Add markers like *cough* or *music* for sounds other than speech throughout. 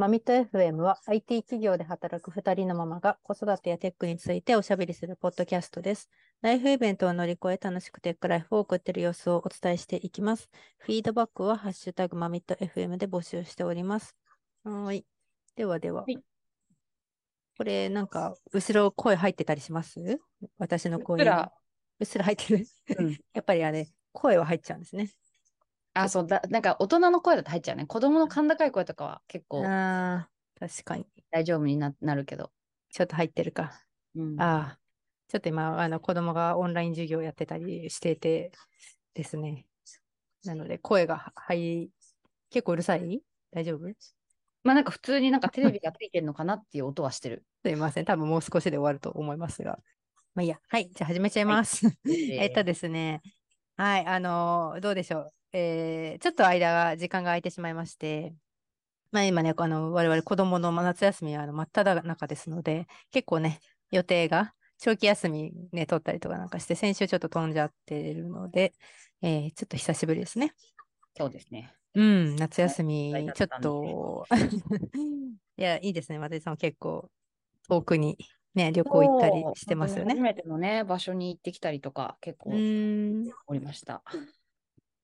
マミット FM は IT 企業で働く2人のママが子育てやテックについておしゃべりするポッドキャストです。ライフイベントを乗り越え楽しくテックライフを送っている様子をお伝えしていきます。フィードバックはハッシュタグマミット FM で募集しております。はい。ではでは。はいこれなんか後ろ声入ってたりします？私の声。うっすら入ってる。うん *laughs* やっぱりあれ、声は入っちゃうんですね。あ、そうだ、なんか大人の声だと入っちゃうね。子供の甲高い声とかは結構ああ、確かに。大丈夫にななるけど。ちょっと入ってるか。うん、ああ、ちょっと今、あの子供がオンライン授業をやってたりしててですね。なので、声が入、結構うるさい？大丈夫？すまあなんか普通になんかテレビがついてるのかなっていう音はしてる。いません。多分もう少しで終わると思いますが。まあいいや。はい。じゃあ始めちゃいます。*laughs* えっとですね。はい。あのーどうでしょう？えーちょっと間が、時間が空いてしまいまして、まあ今ね、あの、我々子供の夏休みはあの真っ只中ですので、結構ね、予定が、長期休みね、取ったりとかなんかして、先週ちょっと飛んじゃってるので、えーちょっと久しぶりですね。そうですね。うん、夏休みはい、ちょっと、*laughs* いや、いいですね。松井さんも結構遠くにね、旅行行ったりしてますよね。初めてのね、場所に行ってきたりとか結構おりました。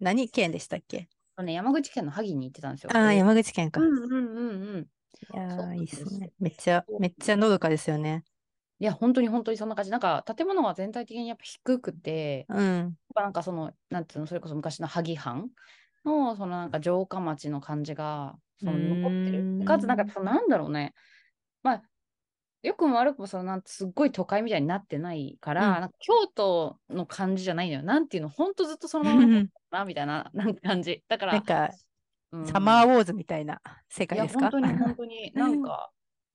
何県でしたっけ？あのね、山口県の萩に行ってたんですよ。ああ、で山口県か。いうんうんうんうん。そうやー、いいっすすね。めっちゃ、めっちゃのどかですよね。いや、本当に本当にそんな感じ。なんか建物は全体的にやっぱ低くて、うん。なんかその、なんていうの、それこそ昔の萩藩の、そのなんか城下町の感じが、その残ってる。んかつ、なんかそのなんだろうね。まあ、よくも悪くも、そのなんてすっごい都会みたいになってないから、うん京都の感じじゃないのよ。なんていうの、ほんとずっとそのまま *laughs* な、みたいな *laughs* なんか感じ。だから、なんか、うん。サマーウォーズみたいな世界ですか？本当に本当に、*laughs* なんか、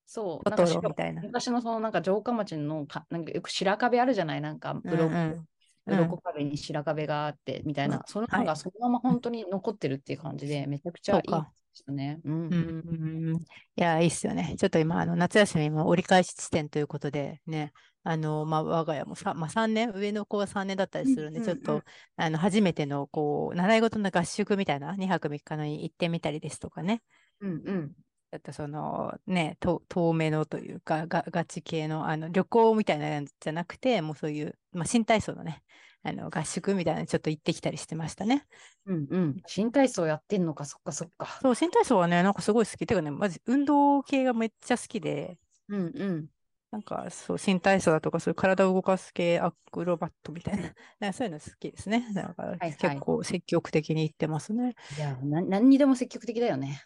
そう、トトなんみたいな。昔のそのなんか城下町のか、なんかよく白壁あるじゃない？なんか、うん鱗うん。鱗壁に白壁があってみたいな、うん。そのはい。なんかそのまま本当に残ってるっていう感じで、めちゃくちゃいいでそうか。したね。うん。うんうんうん。いや、いいっすよね。ちょっと今、あの夏休みも折り返し地点ということで、ね、あの、まあ、我が家もさ、まあ、3年、上の子は3年だったりするんで、うんちょっと、あの、初めての、こう、習い事の合宿みたいな、2泊3日のに行ってみたりですとかね、うんうん。ちょっとその、ね、と遠めのというか、が、ガチ系の、あの、旅行みたいなやつじゃなくて、もうそういう、まあ、新体操のね、あの、合宿みたいなのちょっと行ってきたりしてましたね。うんうん。新体操やってんのか、そっかそっか。そう、新体操はね、なんかすごい好き。てかね、まず運動系がめっちゃ好きで、うんうん。なんかそう、新体操だとか、そういう体を動かす系アクロバットみたいな、*laughs* なんかそういうの好きですね。だからはい結構積極的に行ってますね。いや、な何にでも積極的だよね。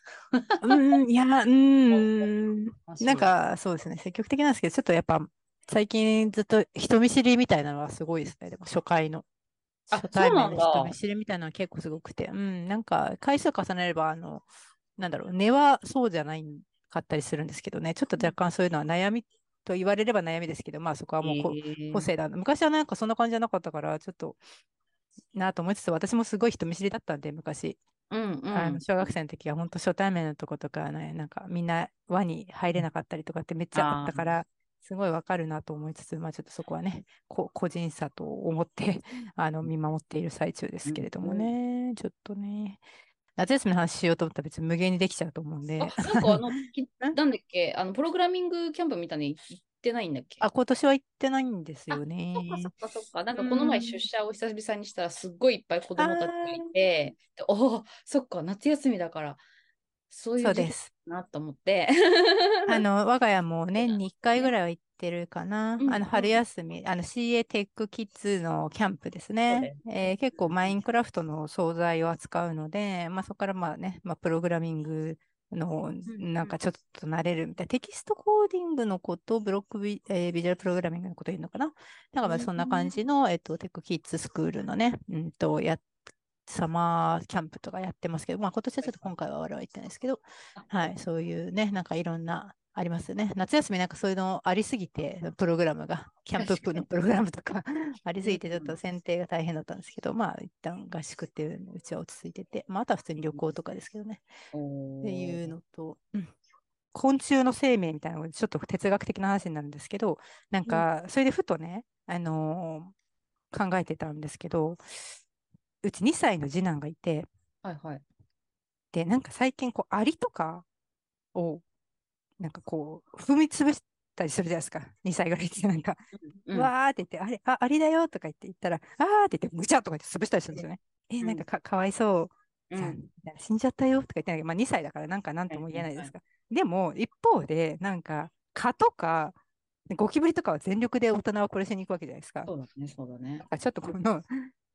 うーん、いや、*laughs* うーん。なんかそうですね、積極的なんですけど、ちょっとやっぱ最近ずっと人見知りみたいなのはすごいですね。でも初回の。あ初対面の人見知りみたいなのは結構すごくて。うん、なんか回数重ねれば、あの、なんだろう、根はそうじゃないかったりするんですけどね、ちょっと若干そういうのは悩みと言われれば悩みですけど、まあそこはもうこ、へー個性だな。昔はなんかそんな感じじゃなかったから、ちょっとなと思いつつ、私もすごい人見知りだったんで、昔。うんうん。あの小学生の時は本当初対面のとことかね、なんかみんな輪に入れなかったりとかってめっちゃあったから、すごいわかるなと思いつつ、まあちょっとそこはね、こ個人差と思ってあの見守っている最中ですけれどもね、ちょっとね、夏休みの話しようと思ったら別に無限にできちゃうと思うんで、あ、なんかあの、*laughs* きなんだっけ、あの、プログラミングキャンプみたいに行ってないんだっけ？あ、今年は行ってないんですあよね。そっかそっかそっか。なんかこの前うん出社を久々にしたらすっごいいっぱい子供たちがいて、でおお、そっか、夏休みだから、そういうです。だなと思って。*laughs* あの、我が家も年に1回ぐらいは行ってるかな。うん。あの、春休み、あの、CA テックキッズのキャンプですね。よ。えー結構マインクラフトの惣菜を扱うので、まあ、そこからまあね、まあ、プログラミングのんなんかちょっと慣れるみたいな、テキストコーディングのこと、ブロックビ,、えービジュアルプログラミングのこと言うのかな。なんかまあそんな感じの、えっと、テックキッズスクールのね、うんと、やサマーキャンプとかやってますけど、まあ今年はちょっと今回は我々は行ってないですけど、はい、そういうね、なんかいろんな、ありますよね。夏休みなんかそういうのありすぎて、プログラムが、キャンプ確かにのプログラムとか *laughs* ありすぎて、ちょっうんと選定が大変だったんですけど、まあ一旦合宿っていううちは落ち着いてて、まああとは普通に旅行とかですけどね。っていうのと、うん昆虫の生命みたいなのがちょっと哲学的な話になるんですけど、なんか、それでふとね、あのー考えてたんですけど、うち2歳の次男がいて、はいはい。で、なんか最近こう、アリとか、を、なんかこう、踏み潰したりするじゃないですか。2歳ぐらいってなんか、うんわーって言って、あれ、あ、あれだよとか言って言ったら、あーって言って、ぐちゃっとか言って潰したりするんですよね。え、なんかかかわいそううん、死んじゃったよとか言ってないけど、まあ2歳だからなんかなんとも言えないですか。でも、一方で、なんか、蚊とか、ゴキブリとかは全力で大人は殺しに行くわけじゃないですか。そうだね、そうだね。あちょっとこの、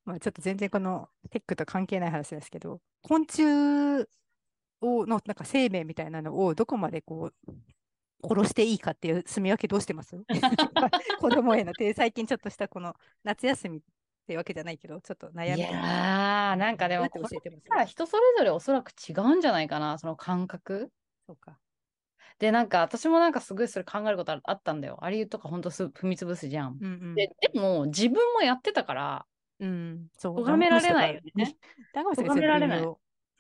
まあちょっと全然このテックと関係ない話ですけど、昆虫をのなんか生命みたいなのをどこまでこう殺していいかっていう住み分けどうしてます？*laughs* 子供へのって最近ちょっとしたこの夏休みってわけじゃないけど、ちょっと悩みいやー、なんかでも、教えてます？人それぞれおそらく違うんじゃないかな、その感覚。そうか。で、なんか私もなんかすごいそれ考えることああったんだよ。アリとかほんとす踏み潰すじゃん。うんうん。ででも自分もやってたから、うん、そう。咎められないよね。咎められない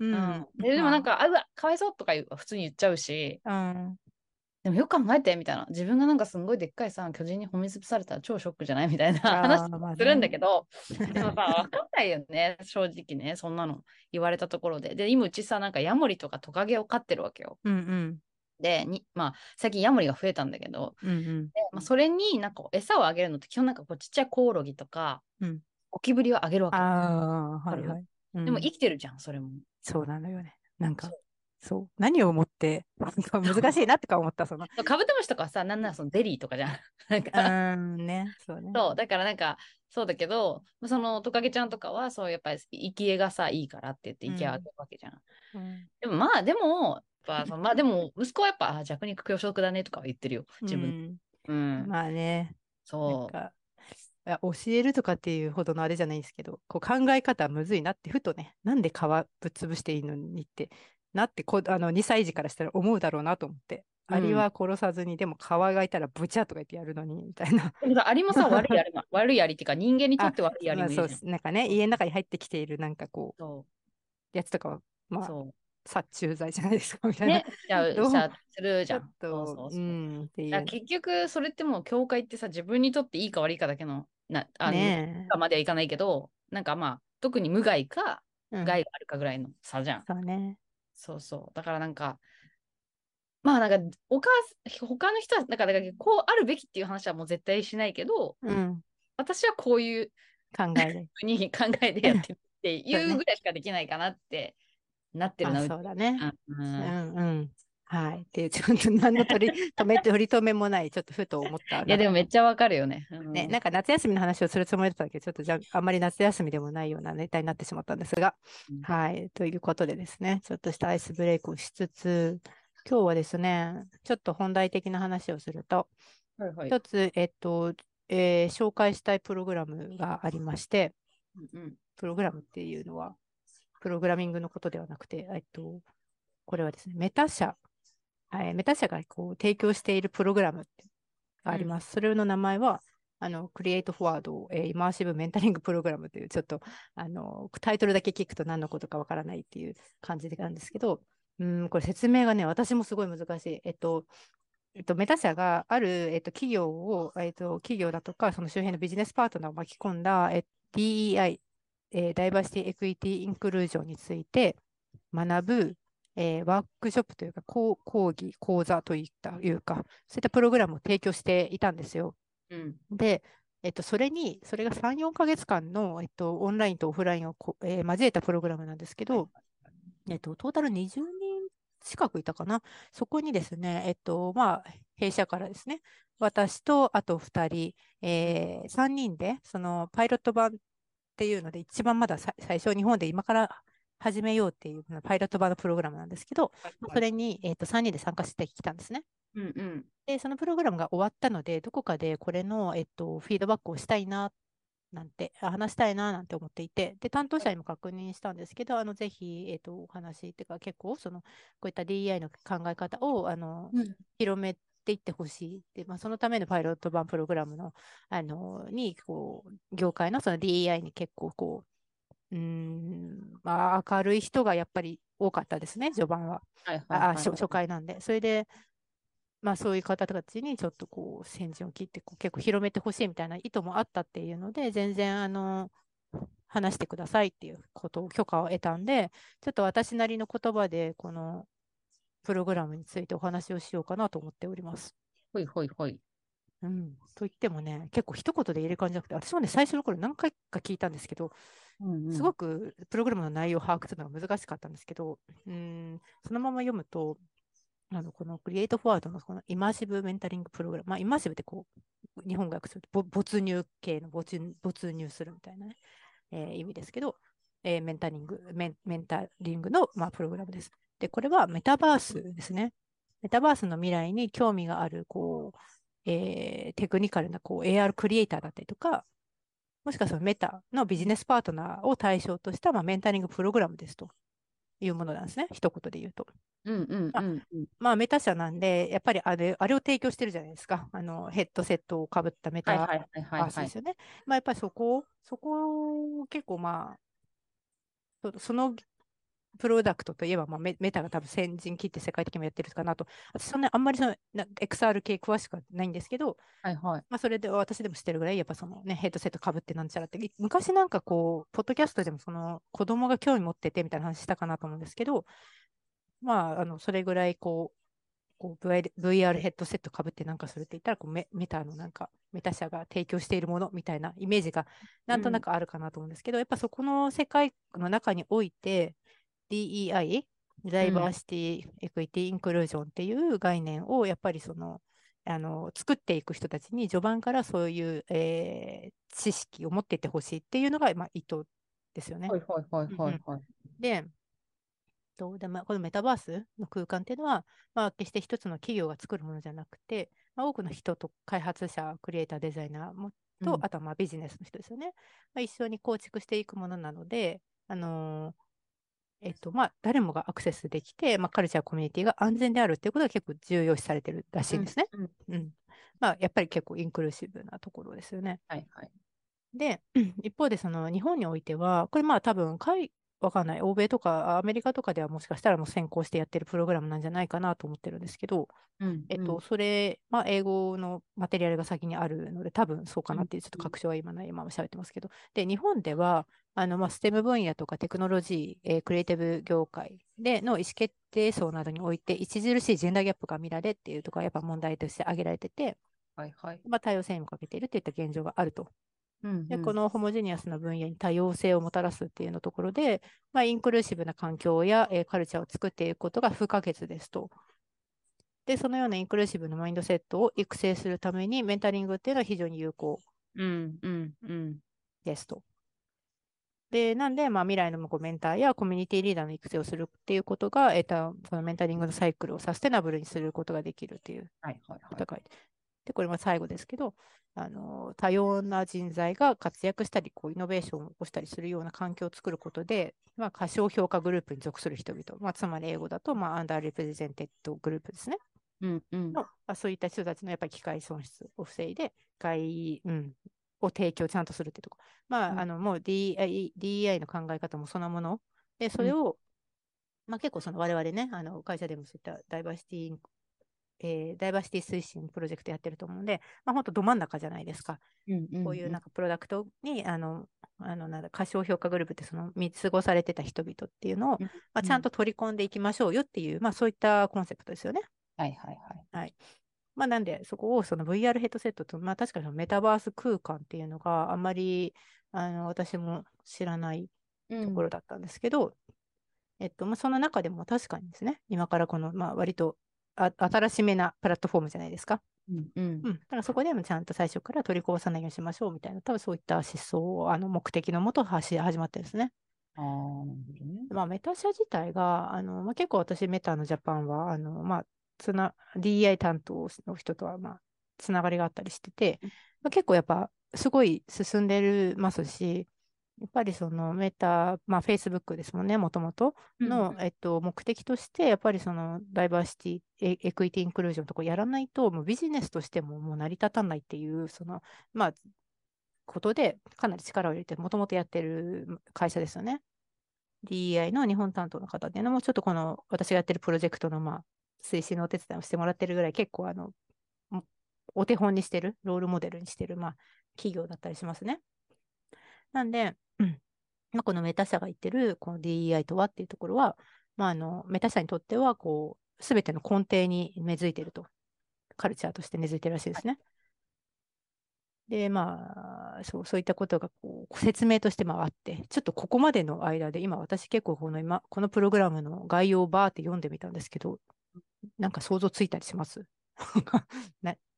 うん。うんででもなんか、あうわ、かわいそうとか普通に言っちゃうし、うん、でもよく考えてみたいな。自分がなんかすんごいでっかいさ、巨人に踏み潰されたら超ショックじゃない？みたいな話まあねするんだけど、*laughs* でもさ、わかんないよね、正直ね、そんなの言われたところで。で、今うちさ、なんかヤモリとかトカゲを飼ってるわけよ。うんうん。で、にまあ、最近ヤモリが増えたんだけど、うんうん。でまあ、それになんか餌をあげるのって基本なんかこうちっちゃいコオロギとか、うんゴキブリをあげるわけよ。ああ、はいはい。でもうん生きてるじゃん、それも。そうなのよね。なんかそう。何を思って、難しいなとか思った、その。カブトムシとかはさ、なんならそのデリーとかじゃん。*laughs* なんうか、ーん、ね。そうね。そう、だからなんか、そうだけど、そのトカゲちゃんとかは、そうやっぱり生き餌がさ、いいからって言って生き餌あげるわけじゃん。うんでもまあ、でも、やっぱその *laughs* まあでも、息子はやっぱ、あ弱肉強食だねとかは言ってるよ、自分。うん。まあね。そう。教えるとかっていうほどのあれじゃないんですけど、こう考え方はむずいなって、ふとね、なんで皮ぶっ潰していいのにって、なってこあの2歳児からしたら思うだろうなと思って、うんアリは殺さずに、でも皮がいたらブチャとか言ってやるのに、みたいな。アリもさ、悪いアリも、悪いアリっていうか、人間にとって悪いアリまあもいるじゃん。そうなんかね、家の中に入ってきているなんかこう、そやつとかは、まう。あ、そ。殺虫剤じゃないですか、みたいうな。ね、じゃあ、*laughs* どうじゃあするじゃん。そうそと、ううそう。う。だから結局、それってもう、教会ってさ、自分にとっていいか悪いかだけの、なあの、ねかまではいかないけど、なんかまあ、特に無害か、害があるかぐらいの差じゃん。そうね。そうそう。だからなんか、まあなんか、お母さん、他の人は、だから、だからこうあるべきっていう話はもう絶対しないけど、うん。私はこういう考えで。ふ *laughs* うに考えてやってるっていそうぐらいしかできないかなってなってるな、*laughs* そうだね。うんうんうん。はい。っていう、ちょっと何の取り *laughs* 止め、取り留めもない、ちょっとふと思った。いや、でもめっちゃわかるよね。うんね、なんか夏休みの話をするつもりだったけど、ちょっとじゃあ、あんまり夏休みでもないようなネタになってしまったんですが、うんはい。ということでですね、ちょっとしたアイスブレイクをしつつ、今日はですね、ちょっと本題的な話をすると、はいはい。一つ、えっと、えー紹介したいプログラムがありまして、うんうんプログラムっていうのは、プログラミングのことではなくて、えっと、これはですね、メタ社、はい、メタ社がこう提供しているプログラムがあります。それの名前は、あの、クリエイトフォワード、えーイマーシブメンタリングプログラムという、ちょっと、あの、タイトルだけ聞くと何のことかわからないっていう感じなんですけど、うん、これ説明がね、私もすごい難しい。えっと、えっと、メタ社がある、えっと、企業を、えっと、企業だとか、その周辺のビジネスパートナーを巻き込んだ、え DEI、えーダイバーシティ・エクイティ・インクルージョンについて学ぶ、えーワークショップというか、講講義、講座といったいうか、そういったプログラムを提供していたんですよ。うんで、えっと、それに、それが3、4ヶ月間の、えっと、オンラインとオフラインをこ、えー交えたプログラムなんですけど、えっと、トータル20人近くいたかな？そこにですね、えっと、まあ、弊社からですね、私とあと2人、え3人で、そのパイロット版っていうので、一番まださ最初、日本で今から始めようっていうのパイロット版のプログラムなんですけど、それに、えっと3人で参加してきたんですね。うんうん。で、そのプログラムが終わったので、どこかでこれの、えっと、フィードバックをしたいな、なんて、あ話したいな、なんて思っていて、で、担当者にも確認したんですけど、あの、ぜひ、えっと、お話っていうか、結構、その、こういった DEI の考え方を、あの、うん。広めていってほしいで、まあ、そのためのパイロット版プログラムの、あの、に、こう、業界のその DEI に結構、こう、うーん、まあ、明るい人がやっぱり多かったですね、序盤は。はいはいあ、はいあ初初回なんで。それで、まあそういう方たちにちょっとこう先陣を切ってこう結構広めてほしいみたいな意図もあったっていうので、全然あの、話してくださいっていうことを許可を得たんで、ちょっと私なりの言葉で、このプログラムについてお話をしようかなと思っております。ほいほいほい。うん、と言ってもね、結構一言で言える感じじゃなくて、私もね、最初の頃何回か聞いたんですけど、すごく。くプログラムの内容を把握するのが難しかったんですけど、うん、そのまま読むと、あのこのクリエイトフォワードのこのイマーシブメンタリングプログラム、まあ、イマーシブってこう、日本語訳するとぼ没入系の没入没入するみたいなね、えー意味ですけど、えーメンタリング、メンメンタリングの、まあ、プログラムです。で、これはメタバースですね。メタバースの未来に興味がある、こう、えーテクニカルなこう AR クリエイターだったりとか、もしくはそのメタのビジネスパートナーを対象とした、まあ、メンタリングプログラムですというものなんですね。一言で言うと。うんうんあうんうん。まあ、メタ社なんで、やっぱりあれあれを提供してるじゃないですか。あのヘッドセットをかぶったメタバースです。よね。まあ、やっぱりそこ、そこを結構まあ、そそのプロダクトといえば、まあ、メメタが多分先陣切って世界的にもやってるかなと。私、そんなあんまりそのな XR 系詳しくはないんですけど、はいはい。まあ、それで私でも知ってるぐらい、やっぱそのね、ヘッドセットかぶってなんちゃらって、い昔なんかこう、ポッドキャストでもその子供が興味持っててみたいな話したかなと思うんですけど、まあ、あの、それぐらいこう、こう VR, ヘッドセットかぶってなんかするって言ったらこうメ、メタのなんか、メタ社が提供しているものみたいなイメージがなんとなくあるかなと思うんですけど、やっぱそこの世界の中において、DEI、ダイバーシティ、エクイティ、インクルージョンっていう概念をやっぱりその、あの作っていく人たちに序盤からそういう、えー知識を持っていってほしいっていうのが、まあ、意図ですよね。はいはいはいはいはい。で、とでまあこのメタバースの空間っていうのは、まあ、決して一つの企業が作るものじゃなくて、まあ、多くの人と開発者、クリエイター、デザイナーもと、うんあとはまあビジネスの人ですよね。まあ、一緒に構築していくものなので、あのーえっとまあ、誰もがアクセスできて、まあ、カルチャー、コミュニティが安全であるっていうことが結構重要視されてるらしいんですね。うんうんまあ、やっぱり結構インクルーシブなところですよね。はいはい。で、*clears throat* 一方でその日本においては、これまあ多分海、わかんない、欧米とかアメリカとかではもしかしたらもう先行してやってるプログラムなんじゃないかなと思ってるんですけど、うんえっと、それ、まあ、英語のマテリアルが先にあるので、多分そうかなっていう、ちょっとうん確証は今ない、今も喋ってますけど、で、日本では、あの、まあ、ステム分野とかテクノロジー、えークリエイティブ業界での意思決定層などにおいて、著しいジェンダーギャップが見られっていうところがやっぱ問題として挙げられてて、はいはい。まあ、多様性にも欠けているといった現状があると。うんで、このホモジェニアスな分野に多様性をもたらすっていうのところで、まあ、インクルーシブな環境や、えーカルチャーを作っていくことが不可欠ですと。で、そのようなインクルーシブなマインドセットを育成するために、メンタリングっていうのは非常に有効うんうんうん。ですと。で、なんで、まあ、未来のこうメンターやコミュニティリーダーの育成をするっていうことが、えーとそのメンタリングのサイクルをサステナブルにすることができるっていうはいはいはい。で、これも最後ですけど、あの多様な人材が活躍したり、こうイノベーションを起こしたりするような環境を作ることで、まあ、過小評価グループに属する人々、まあ、つまり英語だと、まあ、 underrepresented group ですね。うんうん。のまあ、そういった人たちのやっぱり機会損失を防いで、機会、うん、を提供ちゃんとするってとこ。まあ、うんあのもう DEI, DEI の考え方もそのもの。で、それを、まあ、結構その我々ね、あの会社でもそういったダイバーシティ、えーダイバーシティ推進プロジェクトやってると思うんで、まあ、本当ど真ん中じゃないですか。うんうんこういうなんかプロダクトに、あの、あのなんだ過小評価グループってその見過ごされてた人々っていうのを、うんまあ、ちゃんと取り込んでいきましょうよっていう、まあそういったコンセプトですよね。はいはいはい。まあ、なんで、そこをその VR ヘッドセットと、まあ、確かにそのメタバース空間っていうのがあんまりあの私も知らないところだったんですけど、えっとまあ、その中でも確かにですね、今からこの、まあ、割とあ新しめなプラットフォームじゃないですか？うんうんうん。だからそこでもちゃんと最初から取りこぼさないようにしましょうみたいな、多分そういった思想をあの目的のもと始始まってるんですね。ああ、なるほどね。まあ、メタ社自体が、あのまあ、結構私、メタのジャパンは、あのまあ、つな DI 担当の人とは、まあ、つながりがあったりしてて、まあ、結構やっぱ、すごい進んでるますし、やっぱりそのメタ、まあ、Facebook ですもんね、もともとの、うんえっと、目的として、やっぱりそのダイバーシティ、エエクイティ、インクルージョンとかやらないと、もうビジネスとしてももう成り立たないっていう、その、まあ、ことで、かなり力を入れて、もともとやってる会社ですよね。DEI の日本担当の方っていうのも、ちょっとこの私がやってるプロジェクトの、まあ、推進のお手伝いをしてもらってるぐらい、結構あの、もお手本にしてる、ロールモデルにしてる、まあ、企業だったりしますね。なんで、うんまあ、このメタ社が言ってるこの DEI とはっていうところは、まあ、あのメタ社にとってはこうすべての根底に根付いてると。カルチャーとして根付いてるらしいですね。で、まあ、そう、そういったことがこう説明としてまああって、ちょっとここまでの間で、今私結構この今、このプログラムの概要をバーって読んでみたんですけど、なんか想像ついたりします？な *laughs*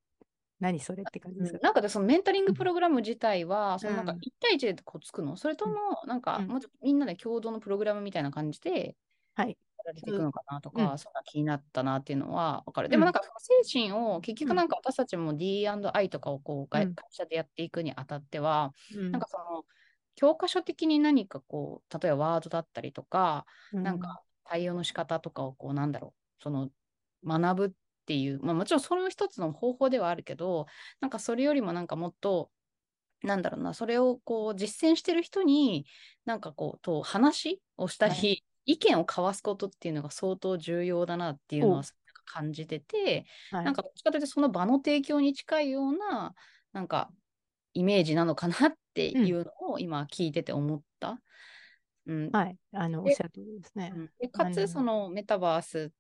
何それって感じですか、なんかでそのメンタリングプログラム自体は、そのなんか1対1でこうつくの？それとも、なんか、もうちょっとみんなで共同のプログラムみたいな感じで、はい。られていくのかなとか、うん、そんな気になったなっていうのは分かる。でもなんか精神を結局なんか私たちも D&I とかをこう会社でやっていくにあたっては、うん、なんかその教科書的に何かこう例えばワードだったりとか、うん、なんか対応の仕方とかをこうなんだろうその学ぶっていう、まあ、もちろんそれも一つの方法ではあるけどなんかそれよりもなんかもっとなんだろうなそれをこう実践してる人になんかこうと話をしたり、はい、意見を交わすことっていうのが相当重要だなっていうのは感じてて、はい、なんかどっちかというとその場の提供に近いようななんかイメージなのかなっていうのを今聞いてて思った。うん、はい、あのおっしゃる通りですね。でかつ、そのメタバースは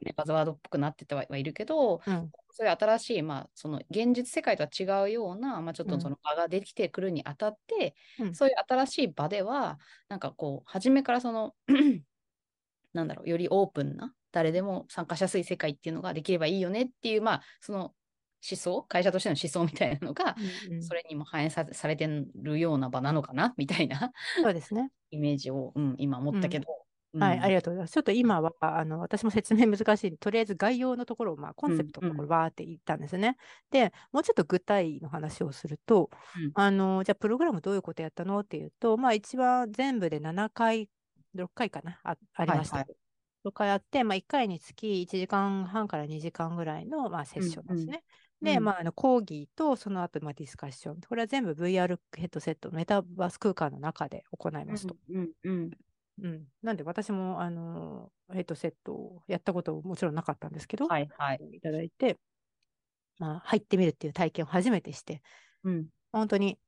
ね、バズワードっぽくなっててはいるけど、うん、そういう新しい、まあ、その現実世界とは違うような、まあ、ちょっとその場ができてくるにあたって、うん、そういう新しい場では、なんかこう、初めからその *clears throat* なんだろう、よりオープンな、誰でも参加しやすい世界っていうのができればいいよねっていう、まあ、その思想、会社としての思想みたいなのが、うんうん、それにも反映さされてるような場なのかなみたいな。そうですね。イメージを、うん、今思ったけど、はい、ありがとうございます。ちょっと今は、あの私も説明難しいとりあえず概要のところを、まあ、コンセプトのところわーって言ったんですね。うんうん、で、もうちょっと具体の話をすると、うん、あのじゃあ、プログラムどういうことやったのっていうと、まあ、一番全部で7回、6回かな、あありました。はいはい6回あって、まあ、1回につき1時間半から2時間ぐらいの、まあ、セッションですね。うんうん、で、まあ、あの講義とその後、まあ、ディスカッション。これは全部 VR ヘッドセット、メタバース空間の中で行いますと。うんうんうん、なんで私も、あのヘッドセットをやったこともちろんなかったんですけど、はいはい、いただいて、まあ、入ってみるっていう体験を初めてして、うん、本当に、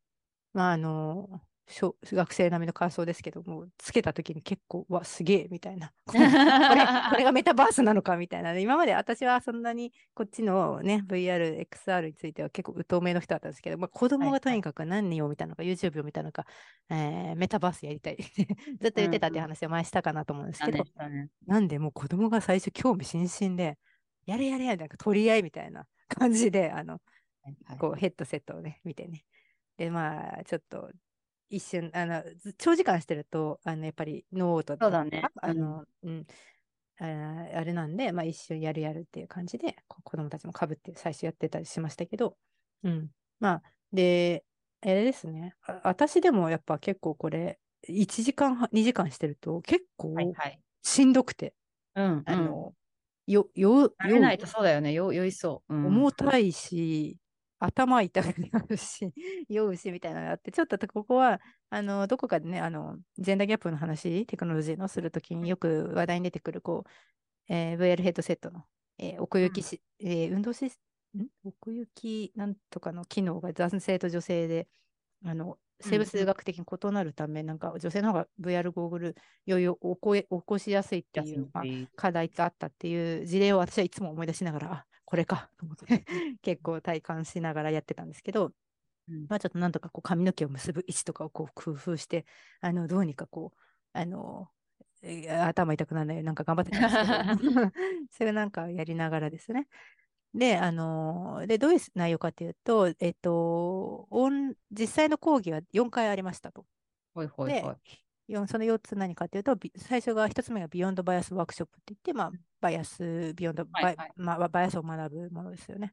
まあ、あの小 *laughs* 学生並みの感想ですけども、つけた時に結構、わ、すげえみたいな *laughs* これ。これがメタバースなのかみたいな、今まで私はそんなにこっちのね、VR、XR については結構疎めの人だったんですけど、まあ、子供がとにかく何を見たのか、はいはい、YouTube を見たのか、えー、メタバースやりたい。*laughs* ずっと言ってたって話を前したかなと思うんですけど、うんうん、なんでもう子供が最初興味津々で、やれやれやれ、なんか取り合いみたいな感じで、あの、はいはい、こうヘッドセットをね、見てね。で、まあ、ちょっと一瞬、あの、長時間してると、あの、やっぱりノートとか、ね、あの、うん、ああれなんで、まあ一瞬やるやるっていう感じで、子供たちもかぶって最初やってたりしましたけど、うん。まあ、で、あれですね。私でもやっぱ結構これ、1時間、2時間してると結構しんどくて、はいはい、うん、あの、よ、よ、よ、ないとそうだよね。よ、酔いそう。うん、重たいし、頭痛くなるし、*laughs* 酔うしみたいなのがあって、ちょっとここは、あの、どこかでね、あの、ジェンダーギャップの話、テクノロジーのするときによく話題に出てくる、こう、えー、VR ヘッドセットの、えー、奥行きし、うん、えー、運動シス、ん？奥行きなんとかの機能が男性と女性で、あの、生物学的に異なるため、うん、なんか女性の方が VR ゴーグルよいよ起こ起こしやすいっていう、まあ、課題があったっていう事例を私はいつも思い出しながら、これかと思って *laughs* 結構体感しながらやってたんですけど、うん、まあちょっとなんとかこう髪の毛を結ぶ位置とかをこう工夫して、あのどうにかこう、あの頭痛くならないようになんか頑張ってたんですけど、*laughs* *laughs* それなんかやりながらですね。で、あので、どういう内容かというと、えっと、実際の講義は4回ありましたと。はいはいはい。その4つ何かというと、最初が1つ目が Beyond Bias ワークショップって言って、まあ、バイアス、 Beyond Bi はいはい、まあ、バイアスを学ぶものですよね。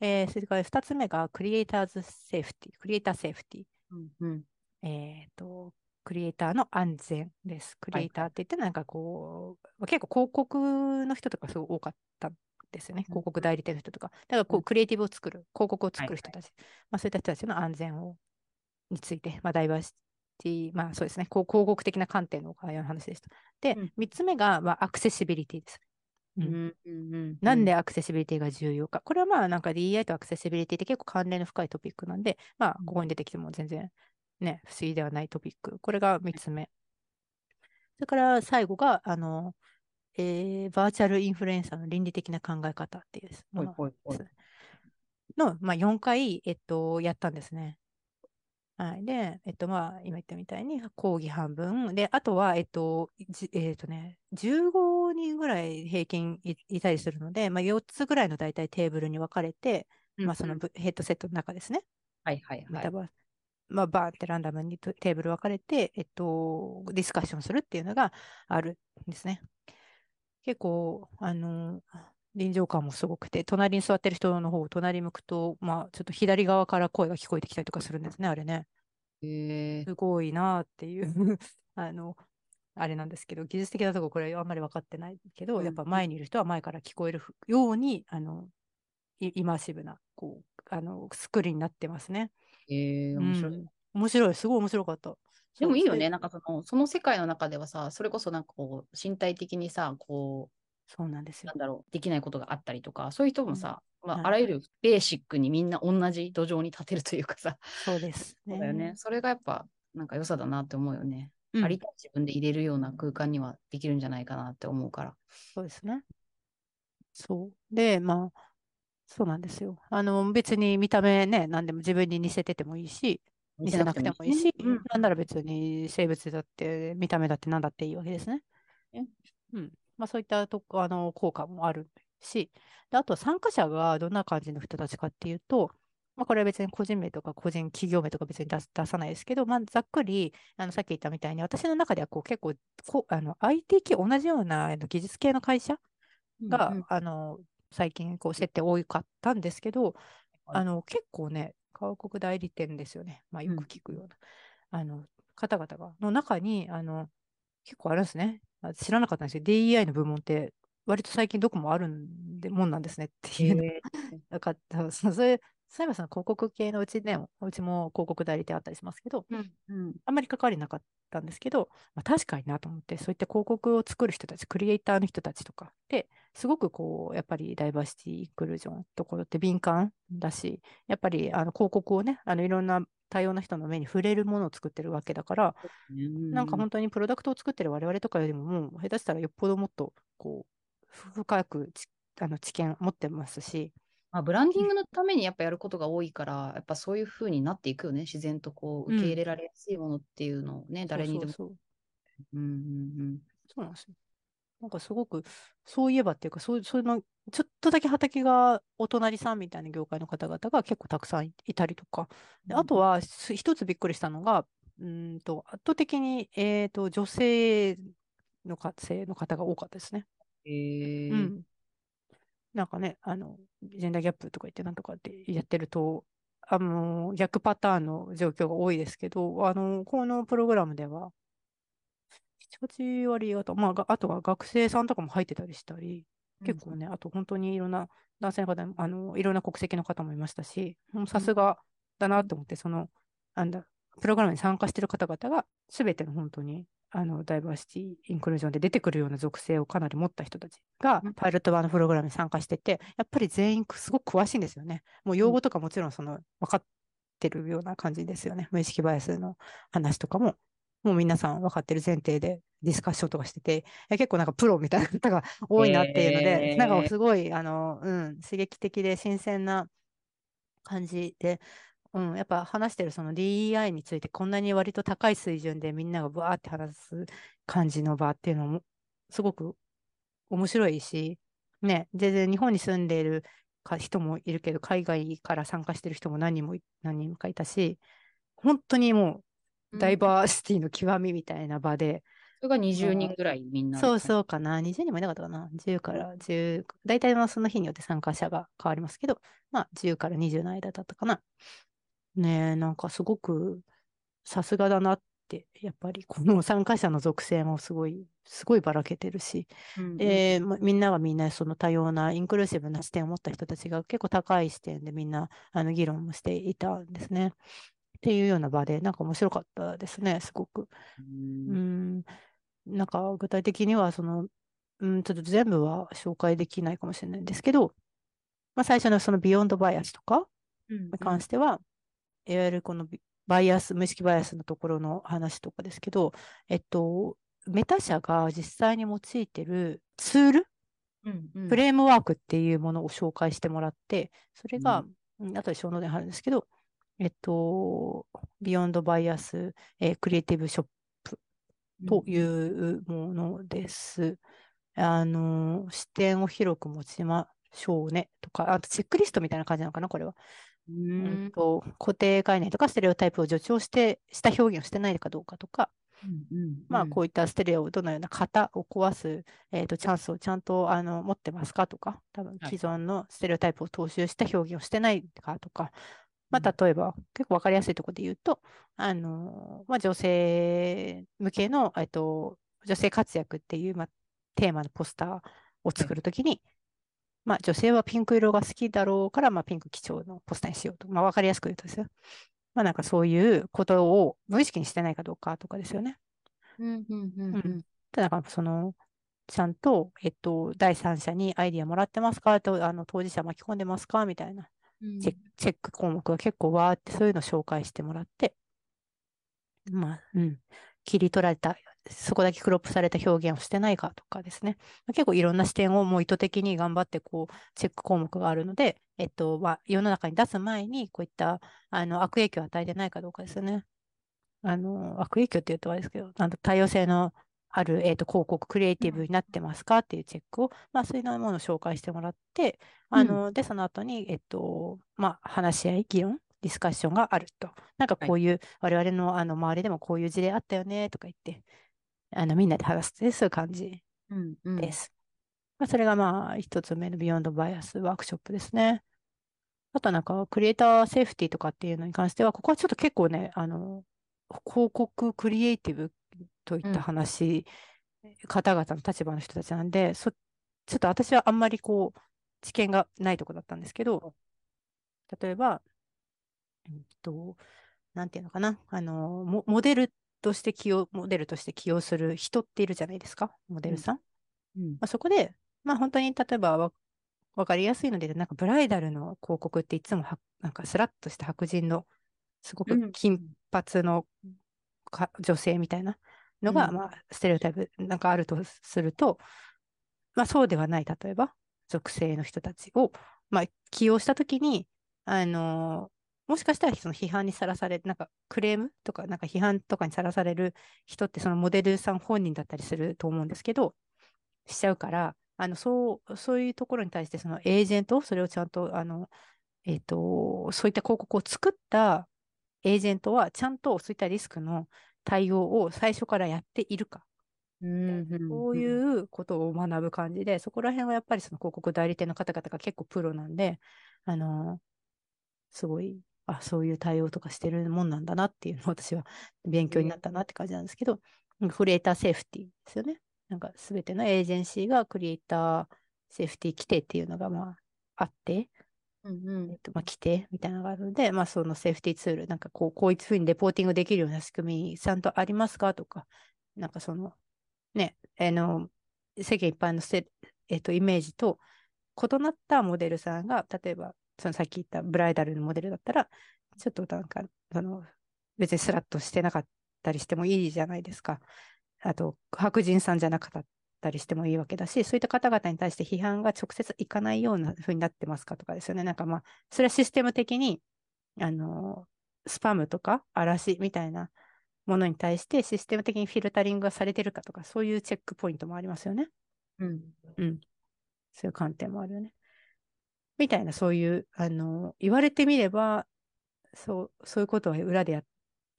えー、それから2つ目が Creators Safety Creator Safetyうんうん、えっ、と、クリエイターの安全です。クリエイターって言って、なんかこう、はい、結構広告の人とかすごい多かったですよね。広告代理店の人とか。だからこう、クリエイティブを作る、広告を作る人たち、はい。はい、まあ、そういった人たちの安全をについて、まあ、ダイバーシティ、まあそうですね、広告的な観点の話でした。で、うん、3つ目が、まあ、アクセシビリティです。うん、なんでアクセシビリティが重要か。これはまあなんか DEI とアクセシビリティって結構関連の深いトピックなんで、まあここに出てきても全然ね、不思議ではないトピック。これが3つ目。それから最後が、あの、えー、バーチャルインフルエンサーの倫理的な考え方っていうものの、まあ、4回、えっと、やったんですね。はい。で、えっと、まあ、今言ったみたいに、講義半分。で、あとは、えっと、えっとね、15人ぐらい平均いたりするので、まあ、4つぐらいの大体テーブルに分かれて、うんうん、まあ、そのヘッドセットの中ですね。はいはいはい。まあ、バーンってランダムにテーブル分かれて、えっと、ディスカッションするっていうのがあるんですね。結構、あの、臨場感もすごくて、隣に座ってる人の方を隣向くと、まあ、ちょっと左側から声が聞こえてきたりとかするんですね、あれね。へすごいなっていう *laughs* あの、あれなんですけど、技術的なところこれあんまり分かってないけど、うん、やっぱ前にいる人は前から聞こえるように、あの、イマーシブな、こう、あの、スクリーンになってますね。へえ面白い、うん。面白い、すごい面白かった。でもいいよね、なんかそのその世界の中ではさ、それこそなんかこう身体的にさ、こう、そうなんですよ。なんだろう、できないことがあったりとか、そういう人もさ、うん、まあ、はい、あらゆるベーシックにみんな同じ土壌に立てるというかさ、そうです、ね、*laughs* そうだよね。それがやっぱ、なんか良さだなって思うよね。うん、ありたい自分で入れるような空間にはできるんじゃないかなって思うから。そうですね。そう。で、まあ、そうなんですよ。あの、別に見た目ね、何でも自分に似せててもいいし、見せなくてもいいし、うん、なんなら別に生物だって、見た目だって何だっていいわけですね。うん。まあそういったとあの効果もあるし、であと参加者がどんな感じの人たちかっていうと、まあ、これは別に個人名とか個人企業名とか別に出さないですけど、まあ、ざっくりあのさっき言ったみたいに私の中ではこう結構こあの IT 系同じような技術系の会社が、うんうん、あの最近こう設定多かったんですけど、あの結構ね、広告代理店ですよね。まあ、よく聞くような、うん、あの方々がの中にあの結構あるんですね。知らなかったんですよ。DEI の部門って割と最近どこもあるんでもんなんですね。っていうの。え。*laughs* ー、かそそれそういえばその広告系のうちね、うちも広告代理店あったりしますけど、うん。うん、あんまり関わりなかったんですけど、まあ、確かになと思って、そういった広告を作る人たち、クリエイターの人たちとかって、すごくこう、やっぱりダイバーシティ、インクルージョンところって敏感だし、やっぱりあの広告をね、あのいろんな多様な人の目に触れるものを作ってるわけだから、うん、なんか本当にプロダクトを作ってる我々とかよりも、もう下手したらよっぽどもっとこう、深くあの知見持ってますし、まあ、ブランディングのためにやっぱやることが多いから、やっぱそういうふうになっていくよね。自然とこう受け入れられやすいものっていうのをね、うん、誰にでも。そうそううんうんうん。そうなんですよ。なんかすごく、そういえばっていうか、そうそういうの、ちょっとだけ畑がお隣さんみたいな業界の方々が結構たくさんいたりとか、であとは一つびっくりしたのが、うんと圧倒的に、えーと、女性の性の方が多かったですね。えー、うん、なんかね、あの、ジェンダーギャップとか言ってなんとかってやってると、あの、逆パターンの状況が多いですけど、あの、このプログラムでは、7、8割あと、まあ、あとは学生さんとかも入ってたりしたり、結構ね、あと本当にいろんな男性の方、あの、いろんな国籍の方もいましたし、さすがだなと思って、その、なんだ、プログラムに参加している方々が、すべての本当にあのダイバーシティ・インクルージョンで出てくるような属性をかなり持った人たちが、パイロット版のプログラムに参加してて、やっぱり全員すごく詳しいんですよね。もう用語とかもちろんその分かってるような感じですよね。無意識バイアスの話とかも、もう皆さん分かってる前提でディスカッションとかしてて、結構なんかプロみたいな *laughs* 方が多いなっていうので、えー、なんかすごい、あの、うん、刺激的で新鮮な感じで、うん、やっぱ話してるその DEI についてこんなに割と高い水準でみんながブワーって話す感じの場っていうのもすごく面白いし、ね、全然日本に住んでいる人もいるけど、海外から参加してる人も何人も何人かいたし、本当にもうダイバーシティの極みみたいな場で、それが20人ぐらいみんな。そうそうかな。20人もいなかったかな。10から10、大体まあその日によって参加者が変わりますけど、まあ10から20の間だったかな。ねえ、なんかすごくさすがだなって、やっぱりこの参加者の属性もすごい、すごいばらけてるし、うんうん、で、みんながみんなその多様なインクルーシブな視点を持った人たちが結構高い視点でみんなあの議論もしていたんですね。っていうような場で、なんか面白かったですね、すごく。うん、なんか具体的には、その、うん、ちょっと全部は紹介できないかもしれないんですけど、まあ、最初のその Beyond Bias とかに関しては、いわゆるこのバイアス、無意識バイアスのところの話とかですけど、えっと、メタ社が実際に用いてるツール、うんうん。フレームワークっていうものを紹介してもらって、それが、うん、後でショーノートに貼るんですけど、えっと、 Beyond Bias、えークリエイティブショップというものです。あの、視点を広く持ちましょうねとか、あとチェックリストみたいな感じなのかな、これは。ううん。んと固定概念とかステレオタイプを助長して、した表現をしてないかどうかとか、まあ、こういったステレオをどのような型を壊す、えー、とチャンスをちゃんとあの持ってますかとか、多分はい。既存のステレオタイプを踏襲した表現をしてないかとか、まうんあ、例えば、結構わかりやすいところで言うと、あのまあ、女性向けの、えっと、女性活躍っていう、まあ、テーマのポスターを作るときに、まあ、女性はピンク色が好きだろうから、まあ、ピンク基調のポスターにしようと。まあ、わかりやすく言うとですよ。まあ、なんかそういうことを無意識にしてないかどうかとかですよね。うんうんうんうんただ、なんかその、ちゃんと、えっと、第三者にアイディアもらってますか？と、あの、当事者巻き込んでますか？みたいなうんチェックチェック項目が結構わーってそういうのを紹介してもらって、まあ、うん、切り取られた、そこだけクロップされた表現をしてないかとかですね。結構いろんな視点をもう意図的に頑張ってこうチェック項目があるので、えっと、まあ、世の中に出す前にこういったあの悪影響を与えてないかどうかですよね。あの、悪影響って言うとあれですけど、なんと多様性のある、えっと、広告、クリエイティブになってますかっていうチェックを、まあ、そういうものを紹介してもらって、あの、で、その後に、えっと、まあ、話し合い、議論、ディスカッションがあると。なんかこういう、我々のあの周りでもこういう事例あったよね、とか言って、あの、みんなで話すって、そういう感じうんうんです。まあ、それがまあ、一つ目のビヨンドバイアスワークショップですね。あとなんか、クリエイターセーフティとかっていうのに関しては、ここはちょっと結構ね、あの、広告クリエイティブといっうん。た話、方々の立場の人たちなんで、そ、ちょっと私はあんまりこう、知見がないとこだったんですけど、例えば、うんと、なんていうのかな、あの、モモデルとして起用、モデルとして起用する人っているじゃないですか、モデルさん。うん。まあ、そこで、まあ本当に例えばわわかりやすいので、なんかブライダルの広告っていつもはなんかスラッとした白人のすごうん。く金髪のか女性みたいなのが、うん。まあステレオタイプなんかあるとすると、まあそうではない、例えば属性の人たちを、まあ、起用したときに、あのもしかしたらその批判にさらされ、なんかクレームとか、なんか批判とかにさらされる人ってそのモデルさん本人だったりすると思うんですけど、しちゃうから、あのそうそういうところに対してそのエージェント、それをちゃんとあの、えっとそういった広告を作ったエージェントはちゃんとそういったリスクの対応を最初からやっているか、うんうんそういうことを学ぶ感じで、そこら辺はやっぱりその広告代理店の方々が結構プロなんで、あのすごい、あ、そういう対応とかしてるもんなんだなっていうのを私は勉強になったなって感じなんですけど、クリエイターセーフティですよね。なんかすべてのエージェンシーがクリエイターセーフティ規定っていうのがまああって、うんうんえっとまあ、規定みたいなのがあるので、まあ、そのセーフティーツール、なんかこう、こういうふうにレポーティングできるような仕組み、ちゃんとありますか？とか、なんかその、ね、あの、世間一般のせ、えっと、イメージと異なったモデルさんが、例えば、そのさっき言ったブライダルのモデルだったら、ちょっとなんか、その、別にスラッとしてなかったりしてもいいじゃないですか。あと、白人さんじゃなかったたりしてもいいわけだし、そういった方々に対して批判が直接いかないような風になってますかとかですよね。なんかまあ、それはシステム的に、あの、スパムとか嵐みたいなものに対してシステム的にフィルタリングがされてるかとか、そういうチェックポイントもありますよね。うんうん。そういう観点もあるよね。みたいな、そういう、あの、言われてみれば、そう、そういうことは裏でや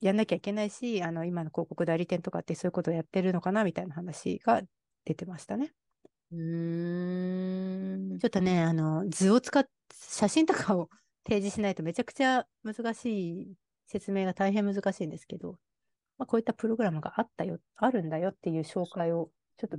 やんなきゃいけないし、あの、今の広告代理店とかってそういうことをやってるのかなみたいな話が出てましたね。うーんちょっとね、あの、図を使っ、写真とかを提示しないとめちゃくちゃ難しい説明が大変難しいんですけど、まあ、こういったプログラムがあったよ、あるんだよっていう紹介をちょっと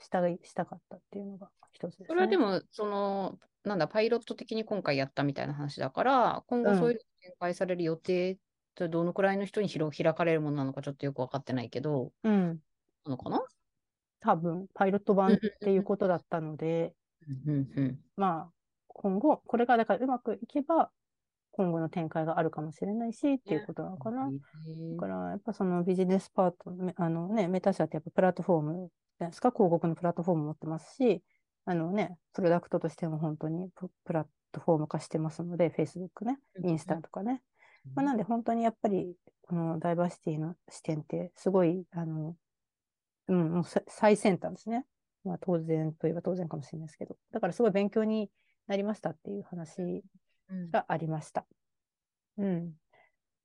したがしたかったっていうのが一つですね。それはでも、その、なんだ、パイロット的に今回やったみたいな話だから、今後うんそういうのが展開される予定ってどのくらいの人に広開かれるものなのかちょっとよく分かってないけど、うん。なのかな？多分、パイロット版っていうことだったので、まあ、今後、これがだからうまくいけば、今後の展開があるかもしれないしっていうことなのかな。だからやっぱそのビジネスパート、あのね、メタ社ってやっぱプラットフォームですか、広告のプラットフォーム持ってますし、あのね、プロダクトとしても本当にプラットフォーム化してますので、Facebook ね、インスタとかね。まあ、なんで本当にやっぱり、このダイバーシティの視点ってすごい、あの、うん、もう最先端ですね。まあ当然といえば当然かもしれないですけど。だからすごい勉強になりましたっていう話がありました。うん。うん、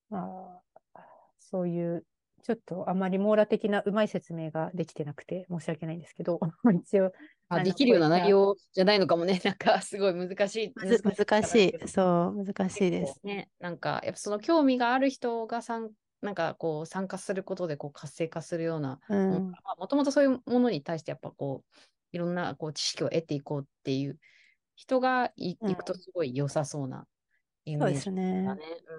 まあ、そういうちょっとあまり網羅的なうまい説明ができてなくて申し訳ないんですけど、*laughs* 一応。あできるような内容じゃないのかもね。*laughs* なんかすごい難しい。難しい。そう、難しいです。ね、なんかやっぱその興味がある人がさんなんかこう参加することでこう活性化するような、もともとそういうものに対してやっぱこういろんなこう知識を得ていこうっていう人がい,、くとすごい良さそうなそうですね。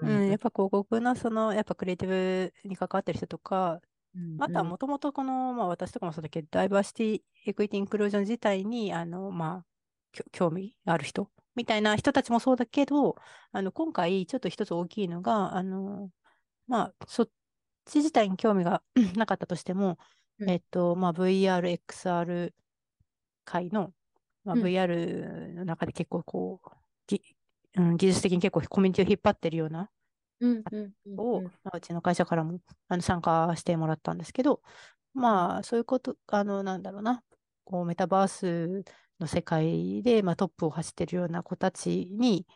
うん、やっぱ広告のその、やっぱクリエイティブに関わってる人とか、うんあとはもともとこの、まあ私とかもそうだけど、ダイバーシティ、エクイティ、インクルージョン自体に、あの、まあ、興味がある人みたいな人たちもそうだけど、あの、今回ちょっと一つ大きいのが、あの、まあ、そっち自体に興味がなかったとしても、うん、えっと、まあ、VR、XR 界の、まあ、VR の中で結構こう、うん、技術的に結構コミュニティを引っ張ってるような、を、まあ、うちの会社からもあの参加してもらったんですけど、まあ、そういうこと、あの、なんだろうな、こう、メタバースの世界で、まあ、トップを走ってるような子たちに、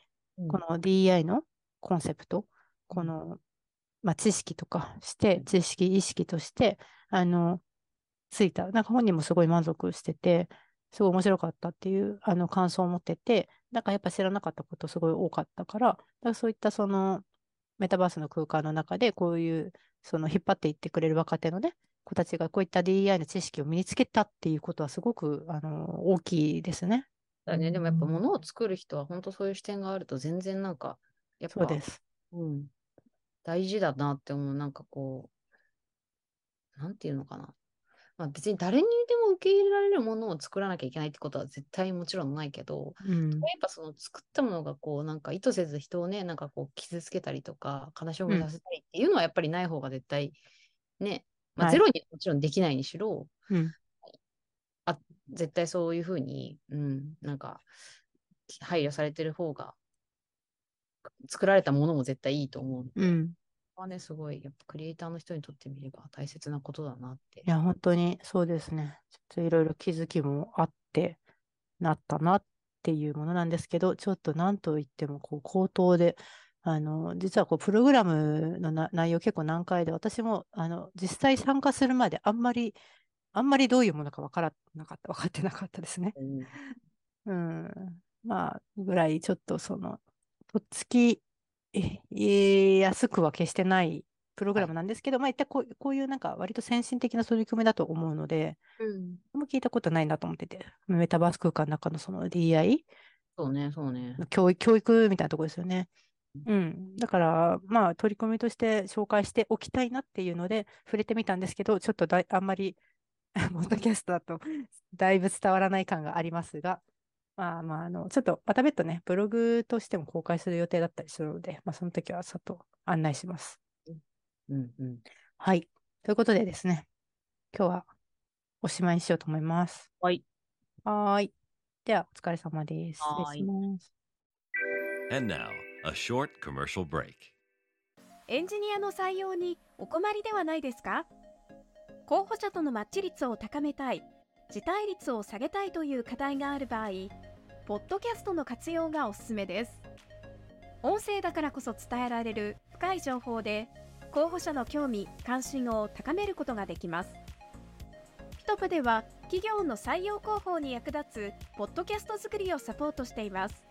この DEI のコンセプト、この、まあ、知識とかして、知識、意識として、あの、ついた。なんか本人もすごい満足してて、すごい面白かったっていうあの感想を持ってて、なんかやっぱ知らなかったことすごい多かったから、からそういったそのメタバースの空間の中でこういうその引っ張っていってくれる若手のね、子たちがこういった DEI の知識を身につけたっていうことはすごくあの大きいですね。だね、でもやっぱ物を作る人は本当そういう視点があると全然なんか、やっぱ、そうです。うん、大事だなって思う。なんかこう、なんていうのかな。まあ、別に誰にでも受け入れられるものを作らなきゃいけないってことは絶対もちろんないけど、うん、やっぱその作ったものがこうなんか意図せず人をねなんかこう傷つけたりとか悲しみさせたりっていうのはやっぱりない方が絶対ね、まあ、ゼロにもちろんできないにしろ、はい、あ絶対そういうふうに、うん、なんか配慮されてる方が作られたものも絶対いいと思うので、うんはね、すごい、やっぱクリエイターの人にとってみれば大切なことだなって。いや、本当にそうですね。ちょっといろいろ気づきもあってなったなっていうものなんですけど、ちょっと何と言っても、こう、口頭で、あの、実はこう、プログラムの内容結構難解で、私も、あの、実際参加するまであんまり、あんまりどういうものか分からなかった、分かってなかったですね。うん、うんまあ、ぐらい、ちょっとその、とっつきえ安くは決してないプログラムなんですけど、はい、まあ一体こうこういうなんか割と先進的な取り組みだと思うので、うん、も聞いたことないなと思ってて、メタバース空間の中のその DI、そうね、そうね。教育教育みたいなところですよね。うん、だから、まあ、取り組みとして紹介しておきたいなっていうので、触れてみたんですけど、ちょっとだあんまり、*laughs* ポッドキャストだとだいぶ伝わらない感がありますが、まあまあ、あの、ちょっとまた別途ね、ブログとしても公開する予定だったりするので、まあその時はさっと案内します。うんうん。はい。ということでですね、今日はおしまいにしようと思います。はい。はい。では、お疲れ様です。はい。And now, a short commercial break. エンジニアの採用にお困りではないですか？候補者とのマッチ率を高めたい、辞退率を下げたいという課題がある場合、ポッドキャストの活用がおすすめです。音声だからこそ伝えられる深い情報で、候補者の興味・関心を高めることができます。ピトプでは、企業の採用広報に役立つポッドキャスト作りをサポートしています。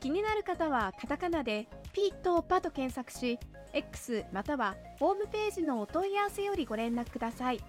気になる方はカタカナでピットパと検索し、X またはホームページのお問い合わせよりご連絡ください。